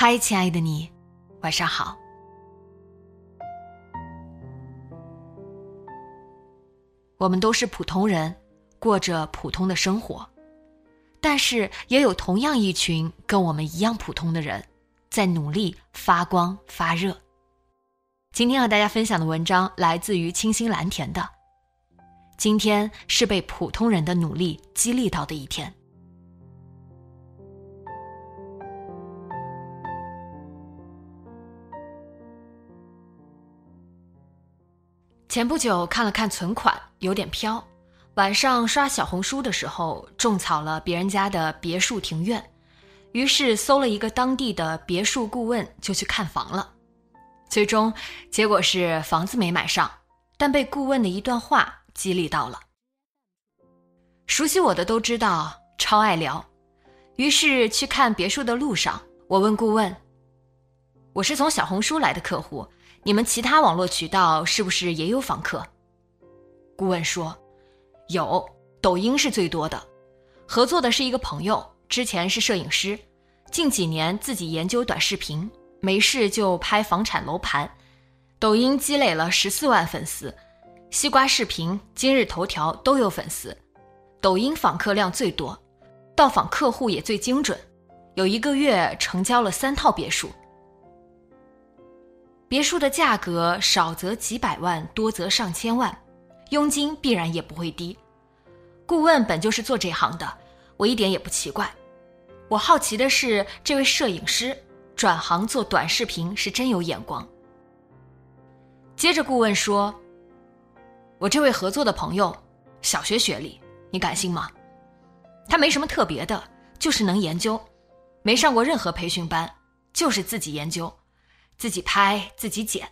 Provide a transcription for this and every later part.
嗨，亲爱的你，晚上好。我们都是普通人，过着普通的生活，但是也有同样一群跟我们一样普通的人，在努力发光发热。今天和大家分享的文章来自于清新蓝田的。今天是被普通人的努力激励到的一天。前不久看了看存款，有点飘。晚上刷小红书的时候，种草了别人家的别墅庭院，于是搜了一个当地的别墅顾问，就去看房了。最终结果是房子没买上，但被顾问的一段话激励到了。熟悉我的都知道，超爱聊。于是去看别墅的路上，我问顾问：“我是从小红书来的客户。”你们其他网络渠道是不是也有访客？顾问说，有，抖音是最多的。合作的是一个朋友，之前是摄影师，近几年自己研究短视频，没事就拍房产楼盘。抖音积累了十四万粉丝，西瓜视频、今日头条都有粉丝。抖音访客量最多，到访客户也最精准，有一个月成交了三套别墅。别墅的价格少则几百万，多则上千万，佣金必然也不会低。顾问本就是做这行的，我一点也不奇怪。我好奇的是，这位摄影师转行做短视频是真有眼光。接着顾问说：“我这位合作的朋友，小学学历，你敢信吗？他没什么特别的，就是能研究，没上过任何培训班，就是自己研究。”自己拍自己剪，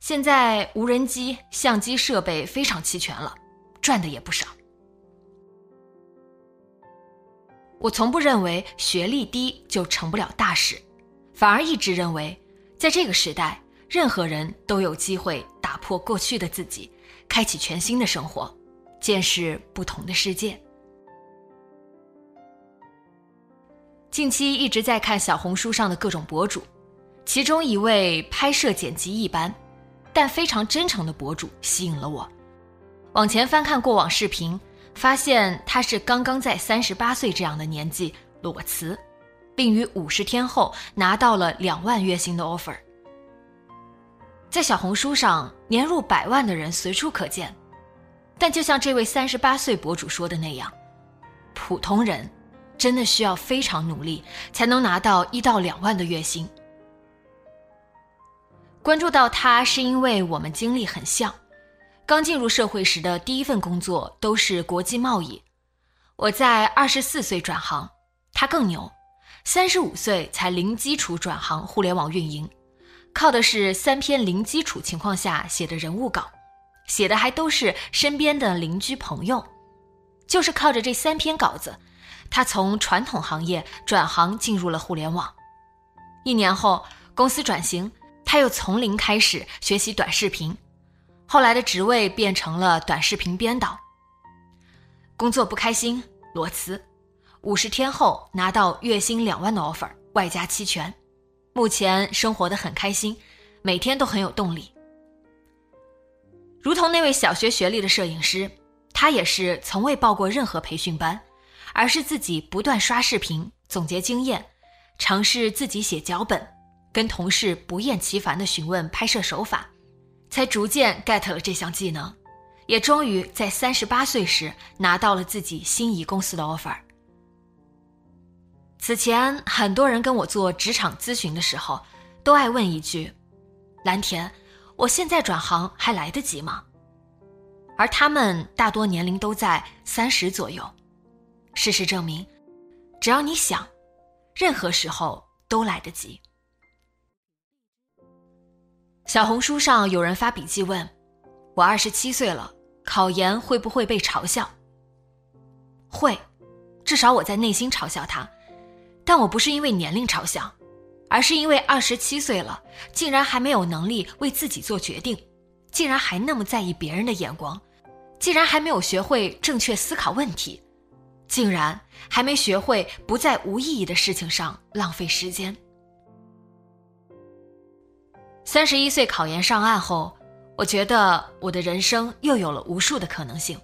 现在无人机、相机设备非常齐全了，赚的也不少。我从不认为学历低就成不了大事，反而一直认为，在这个时代，任何人都有机会打破过去的自己，开启全新的生活，见识不同的世界。近期一直在看小红书上的各种博主。其中一位拍摄剪辑一般，但非常真诚的博主吸引了我。往前翻看过往视频，发现他是刚刚在三十八岁这样的年纪裸辞，并于五十天后拿到了两万月薪的 offer。在小红书上，年入百万的人随处可见，但就像这位三十八岁博主说的那样，普通人真的需要非常努力才能拿到一到两万的月薪。关注到他是因为我们经历很像，刚进入社会时的第一份工作都是国际贸易。我在二十四岁转行，他更牛，三十五岁才零基础转行互联网运营，靠的是三篇零基础情况下写的人物稿，写的还都是身边的邻居朋友，就是靠着这三篇稿子，他从传统行业转行进入了互联网。一年后，公司转型。他又从零开始学习短视频，后来的职位变成了短视频编导。工作不开心，裸辞，五十天后拿到月薪两万的 offer，外加期权。目前生活的很开心，每天都很有动力。如同那位小学学历的摄影师，他也是从未报过任何培训班，而是自己不断刷视频，总结经验，尝试自己写脚本。跟同事不厌其烦地询问拍摄手法，才逐渐 get 了这项技能，也终于在三十八岁时拿到了自己心仪公司的 offer。此前，很多人跟我做职场咨询的时候，都爱问一句：“蓝田，我现在转行还来得及吗？”而他们大多年龄都在三十左右。事实证明，只要你想，任何时候都来得及。小红书上有人发笔记问：“我二十七岁了，考研会不会被嘲笑？”会，至少我在内心嘲笑他。但我不是因为年龄嘲笑，而是因为二十七岁了，竟然还没有能力为自己做决定，竟然还那么在意别人的眼光，竟然还没有学会正确思考问题，竟然还没学会不在无意义的事情上浪费时间。三十一岁考研上岸后，我觉得我的人生又有了无数的可能性。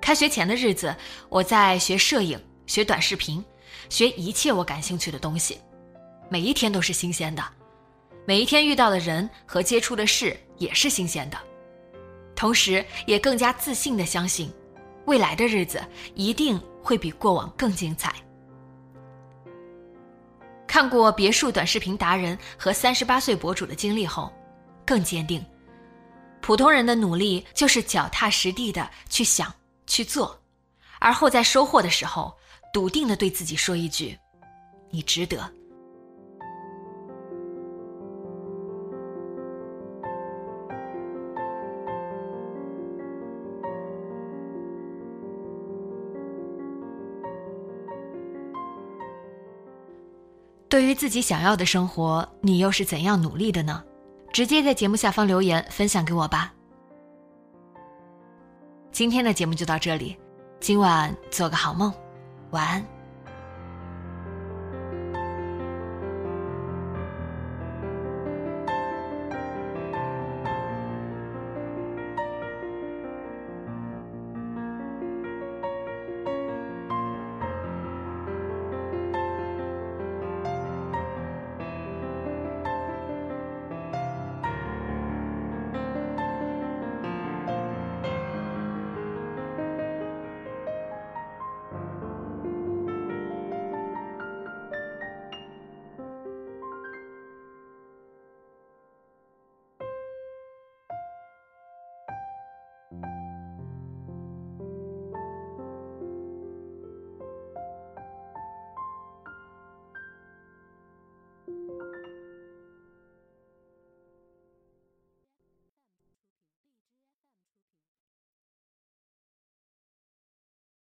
开学前的日子，我在学摄影，学短视频。学一切我感兴趣的东西，每一天都是新鲜的，每一天遇到的人和接触的事也是新鲜的，同时也更加自信的相信，未来的日子一定会比过往更精彩。看过别墅短视频达人和三十八岁博主的经历后，更坚定，普通人的努力就是脚踏实地的去想去做，而后在收获的时候。笃定的对自己说一句：“你值得。”对于自己想要的生活，你又是怎样努力的呢？直接在节目下方留言分享给我吧。今天的节目就到这里，今晚做个好梦。晚安。